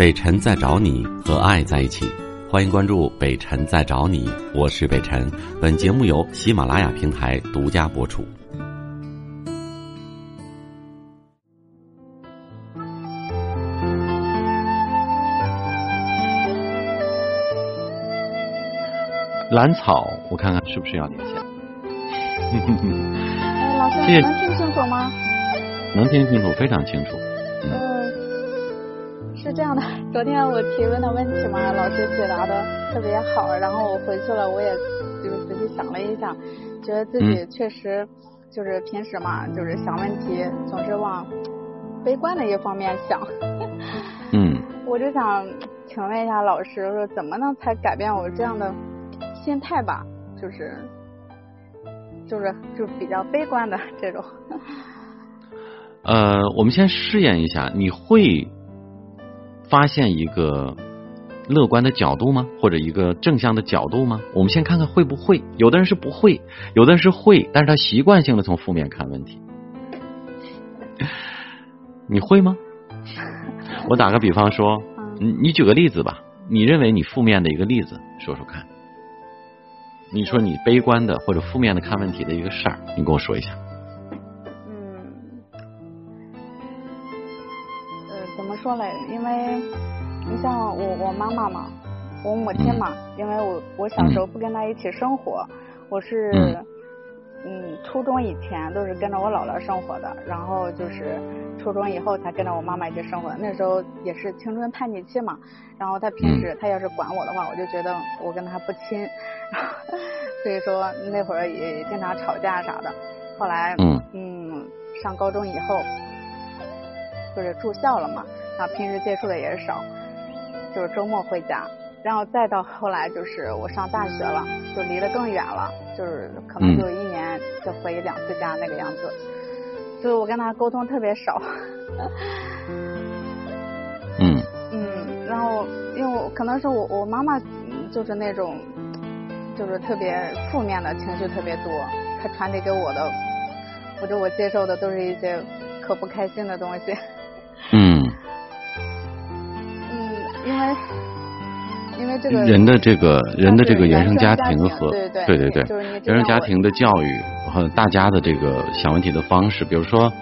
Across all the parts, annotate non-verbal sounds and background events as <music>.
北辰在找你和爱在一起，欢迎关注北辰在找你，我是北辰。本节目由喜马拉雅平台独家播出。兰草，我看看是不是要连线？哎，<laughs> 老师，谢谢能听清楚吗？能听清楚，非常清楚。呃，是这样的，昨天我提问的问题嘛，老师解答的特别好，然后我回去了，我也就是仔细想了一想，觉得自己确实就是平时嘛，就是想问题总是往悲观的一方面想。<laughs> 嗯，我就想请问一下老师，说怎么能才改变我这样的心态吧？就是就是就比较悲观的这种。<laughs> 呃，我们先试验一下，你会发现一个乐观的角度吗？或者一个正向的角度吗？我们先看看会不会。有的人是不会，有的人是会，但是他习惯性的从负面看问题。<laughs> 你会吗？<laughs> 我打个比方说，嗯你你举个例子吧，你认为你负面的一个例子说说看。你说你悲观的或者负面的看问题的一个事儿，你跟我说一下。说嘞？因为你像我我妈妈嘛，我母亲嘛，因为我我小时候不跟她一起生活，我是嗯嗯初中以前都是跟着我姥姥生活的，然后就是初中以后才跟着我妈妈一起生活的。那时候也是青春叛逆期嘛，然后她平时她要是管我的话，我就觉得我跟她不亲，<laughs> 所以说那会儿也经常吵架啥的。后来嗯嗯，上高中以后就是住校了嘛，然后平时接触的也少，就是周末回家，然后再到后来就是我上大学了，就离得更远了，就是可能嗯就一年就回两次家那个样子，就是我跟他沟通特别少。嗯 <laughs> 嗯，然后因为我可能是我我妈妈嗯就是那种就是特别负面的情绪特别多，她传递给我的，或者我接受的都是一些可不开心的东西。<laughs> 嗯。嗯，因为因为这个人的这个人的这个原原生家家庭和对对对原生家庭的教育和大家的这个想问题的方式，比如说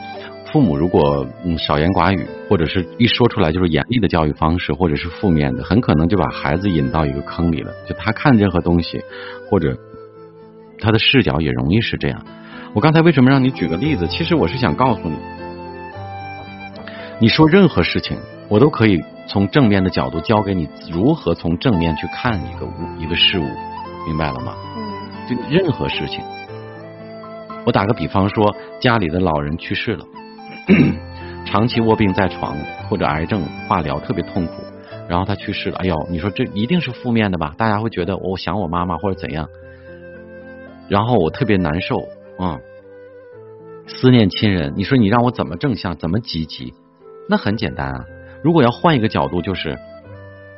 父母如果嗯少言寡语，或者是一说出来就是严厉的教育方式，或者是负面的，很可能就把孩子引到一个坑里了。就他看任何东西，或者他的视角也容易是这样。我刚才为什么让你举个例子？其实我是想告诉你，你说任何事情，我都可以从正面的角度教给你如何从正面去看一个物一个事物，明白了吗？嗯就任何事情，我打个比方说，家里的老人去世了，<clears throat> 长期卧病在床或者癌症化疗特别痛苦，然后他去世了，哎呦，你说这一定是负面的吧？大家会觉得我想我妈妈或者怎样，然后我特别难受，嗯，思念亲人，你说你让我怎么正向，怎么积极？那很简单啊，如果要换一个角度，就是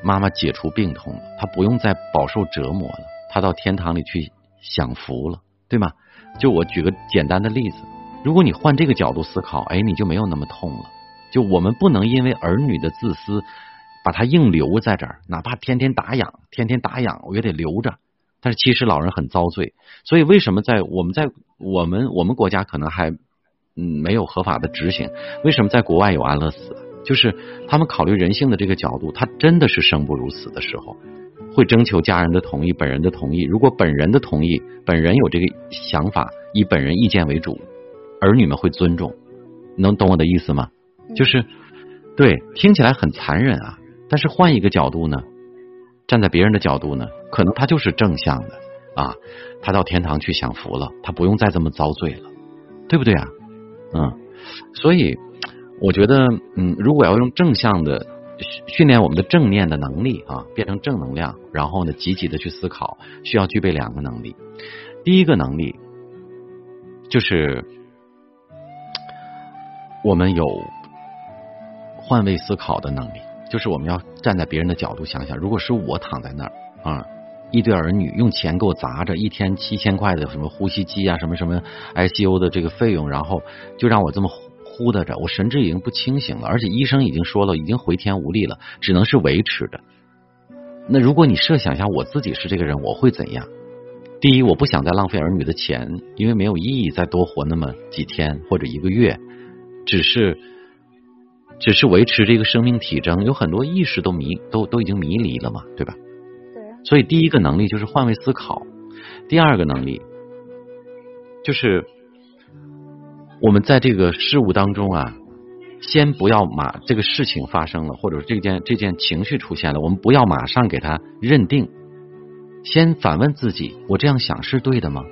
妈妈解除病痛了，她不用再饱受折磨了，她到天堂里去享福了，对吗？就我举个简单的例子，如果你换这个角度思考，哎，你就没有那么痛了。就我们不能因为儿女的自私，把他硬留在这儿，哪怕天天打痒，天天打痒，我也得留着。但是其实老人很遭罪，所以为什么在我们在我们我们国家可能还嗯没有合法的执行？为什么在国外有安乐死？就是他们考虑人性的这个角度，他真的是生不如死的时候，会征求家人的同意、本人的同意。如果本人的同意，本人有这个想法，以本人意见为主，儿女们会尊重。能懂我的意思吗？就是对，听起来很残忍啊，但是换一个角度呢，站在别人的角度呢，可能他就是正向的啊，他到天堂去享福了，他不用再这么遭罪了，对不对啊？嗯，所以我觉得，嗯，如果要用正向的训训练我们的正念的能力啊，变成正能量，然后呢，积极的去思考，需要具备两个能力。第一个能力就是我们有换位思考的能力，就是我们要站在别人的角度想想，如果是我躺在那儿啊，一堆儿女用钱给我砸着，一天七千块的什么呼吸机啊，什么什么 ICU 的这个费用，然后就让我这么活糊涂着，我神志已经不清醒了，而且医生已经说了，已经回天无力了，只能是维持的。那如果你设想一下，我自己是这个人，我会怎样？第一，我不想再浪费儿女的钱，因为没有意义再多活那么几天或者一个月，只是只是维持这个生命体征，有很多意识都迷都都已经迷离了嘛，对吧？对。所以第一个能力就是换位思考，第二个能力就是我们在这个事物当中啊，先不要马这个事情发生了，或者这件这件情绪出现了，我们不要马上给他认定。先反问自己：我这样想是对的吗？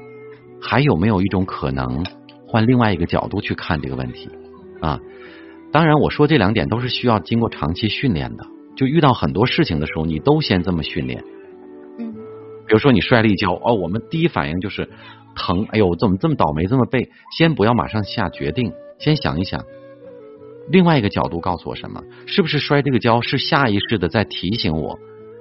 还有没有一种可能，换另外一个角度去看这个问题？啊，当然，我说这两点都是需要经过长期训练的。就遇到很多事情的时候，你都先这么训练。嗯。比如说你摔了一跤，哦，我们第一反应就是疼，哎呦，怎么这么倒霉，这么背？先不要马上下决定，先想一想，另外一个角度告诉我什么？是不是摔这个跤是下意识的在提醒我？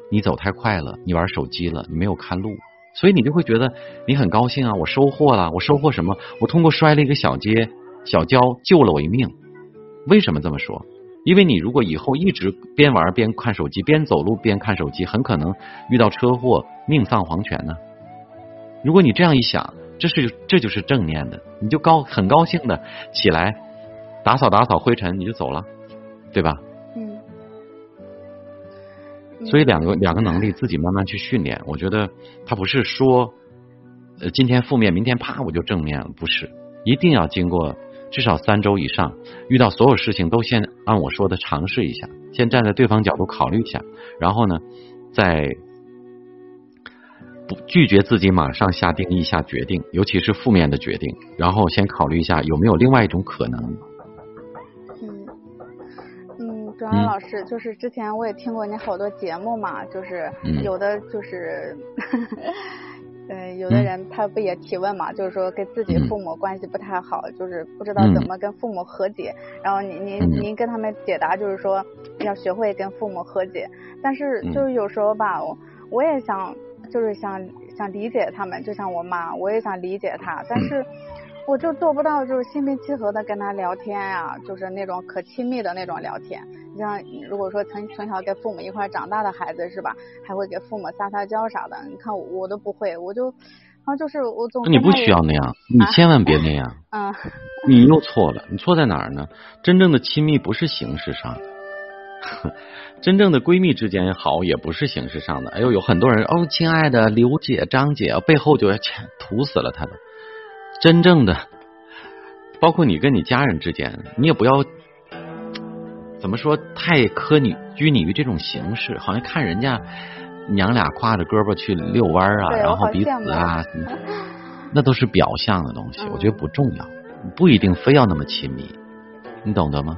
你走太快了，你玩手机了，你没有看路，所以你就会觉得你很高兴啊！我收获了，我收获什么？我通过摔了一个小街小跤救了我一命。为什么这么说？因为你如果以后一直边玩边看手机，边走路边看手机，很可能遇到车祸，命丧黄泉呢。如果你这样一想，这是这就是正念的，你就高很高兴的起来打扫打扫灰尘，你就走了，对吧？嗯所以两个两个能力自己慢慢去训练，我觉得他不是说呃今天负面，明天啪我就正面了，不是，一定要经过至少三周以上，遇到所有事情都先按我说的尝试一下，先站在对方角度考虑一下，然后呢再不拒绝自己马上下定义下决定，尤其是负面的决定，然后先考虑一下有没有另外一种可能。嗯。嗯庄安老师，就是之前我也听过你好多节目嘛，就是有的就是，嗯，有的人他不也提问嘛，就是说跟自己父母关系不太好，就是不知道怎么跟父母和解。然后您您您跟他们解答就是说要学会跟父母和解，但是就是有时候吧，我我也想就是想想理解他们，就像我妈，我也想理解她，但是。我就做不到，就是心平气和的跟他聊天呀，就是那种可亲密的那种聊天。你像如果说从从小跟父母一块长大的孩子是吧，还会给父母撒撒娇啥的。你看我都不会，我就然啊就是我总你不需要那样，你千万别那样。嗯。你又错了，你错在哪儿呢？真正的亲密不是形式上的，<laughs> 真正的闺蜜之间好也不是形式上的。哎呦，有很多人哦，亲爱的刘姐、张姐，背后就要涂死了他们。真正的，包括你跟你家人之间，你也不要怎么说太苛你拘泥于这种形式，好像看人家娘俩挎着胳膊去遛弯啊，然后彼此啊，那都是表象的东西，我觉得不重要，不一定非要那么亲密，你懂得吗？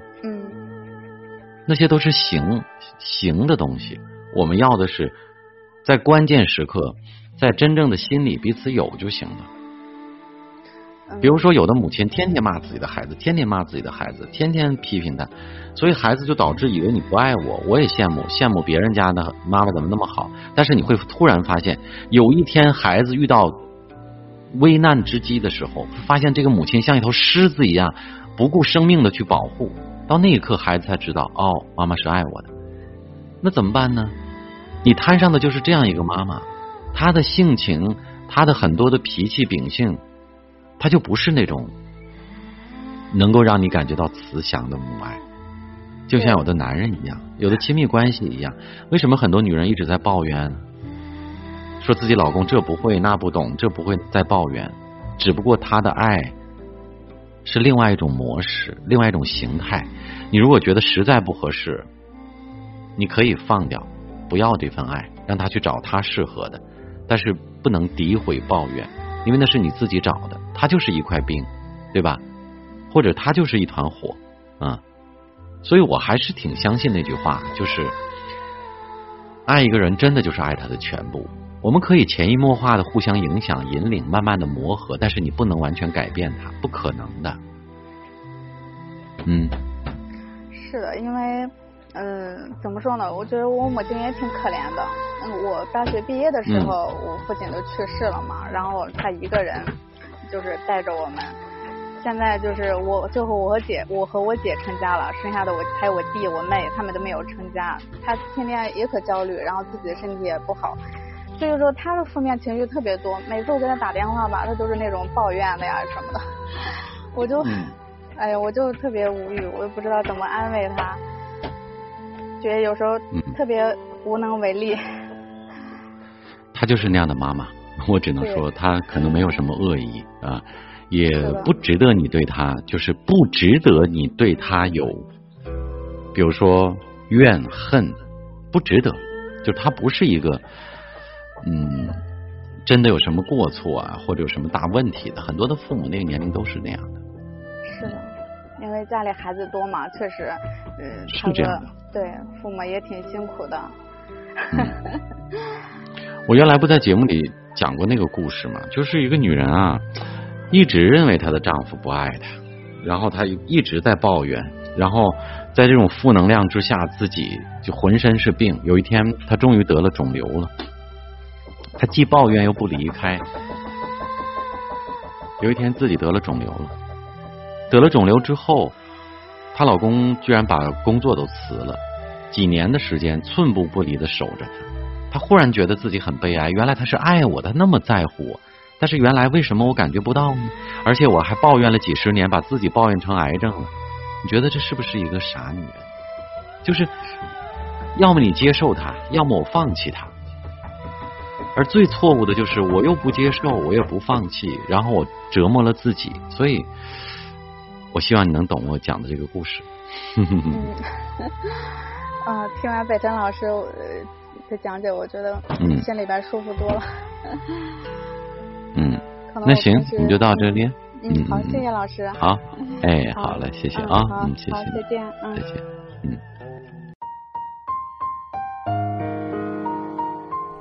嗯，那些都是形形的东西，我们要的是在关键时刻，在真正的心里彼此有就行了。比如说，有的母亲天天骂自己的孩子，天天骂自己的孩子，天天批评他，所以孩子就导致以为你不爱我。我也羡慕羡慕别人家的妈妈怎么那么好。但是你会突然发现，有一天孩子遇到危难之机的时候，发现这个母亲像一头狮子一样，不顾生命的去保护。到那一刻，孩子才知道，哦，妈妈是爱我的。那怎么办呢？你摊上的就是这样一个妈妈，她的性情，她的很多的脾气秉性。他就不是那种能够让你感觉到慈祥的母爱，就像有的男人一样，有的亲密关系一样。为什么很多女人一直在抱怨，说自己老公这不会那不懂，这不会在抱怨？只不过他的爱是另外一种模式，另外一种形态。你如果觉得实在不合适，你可以放掉，不要这份爱，让他去找他适合的，但是不能诋毁抱怨，因为那是你自己找的。他就是一块冰，对吧？或者他就是一团火啊！所以我还是挺相信那句话，就是爱一个人真的就是爱他的全部。我们可以潜移默化的互相影响、引领，慢慢的磨合，但是你不能完全改变他，不可能的。嗯，是的，因为嗯，怎么说呢？我觉得我母亲也挺可怜的。嗯我大学毕业的时候，我父亲都去世了嘛，然后他一个人。就是带着我们，现在就是我最后我和姐，我和我姐成家了，剩下的我还有我弟我妹，他们都没有成家。他天天也可焦虑，然后自己的身体也不好，所以说他的负面情绪特别多。每次我给他打电话吧，他都是那种抱怨的呀什么的，<laughs> 我就，哎呀，我就特别无语，我也不知道怎么安慰他，觉得有时候特别无能为力。<laughs> 他就是那样的妈妈，我只能说他可能没有什么恶意啊。也不值得你对他，就是不值得你对他有，比如说怨恨，不值得。就他不是一个，嗯，真的有什么过错啊，或者有什么大问题的。很多的父母那个年龄都是那样的。是的，因为家里孩子多嘛，确实，嗯，是这样。对，父母也挺辛苦的。我原来不在节目里讲过那个故事嘛，就是一个女人啊。一直认为她的丈夫不爱她，然后她一直在抱怨，然后在这种负能量之下，自己就浑身是病。有一天，她终于得了肿瘤了，她既抱怨又不离开。有一天，自己得了肿瘤了，得了肿瘤之后，她老公居然把工作都辞了，几年的时间寸步不离的守着她。她忽然觉得自己很悲哀，原来他是爱我的，那么在乎我。但是原来为什么我感觉不到呢？而且我还抱怨了几十年，把自己抱怨成癌症了。你觉得这是不是一个傻女人？就是要么你接受他，要么我放弃他。而最错误的就是我又不接受，我也不放弃，然后我折磨了自己。所以，我希望你能懂我讲的这个故事。<laughs> <laughs> 啊，听完北辰老师的讲解，我觉得心里边舒服多了。嗯，<laughs> 那行，你就到这里。嗯，好，谢谢老师。好，哎，好嘞，谢谢啊，嗯，谢谢。好，再见，嗯，再见，嗯。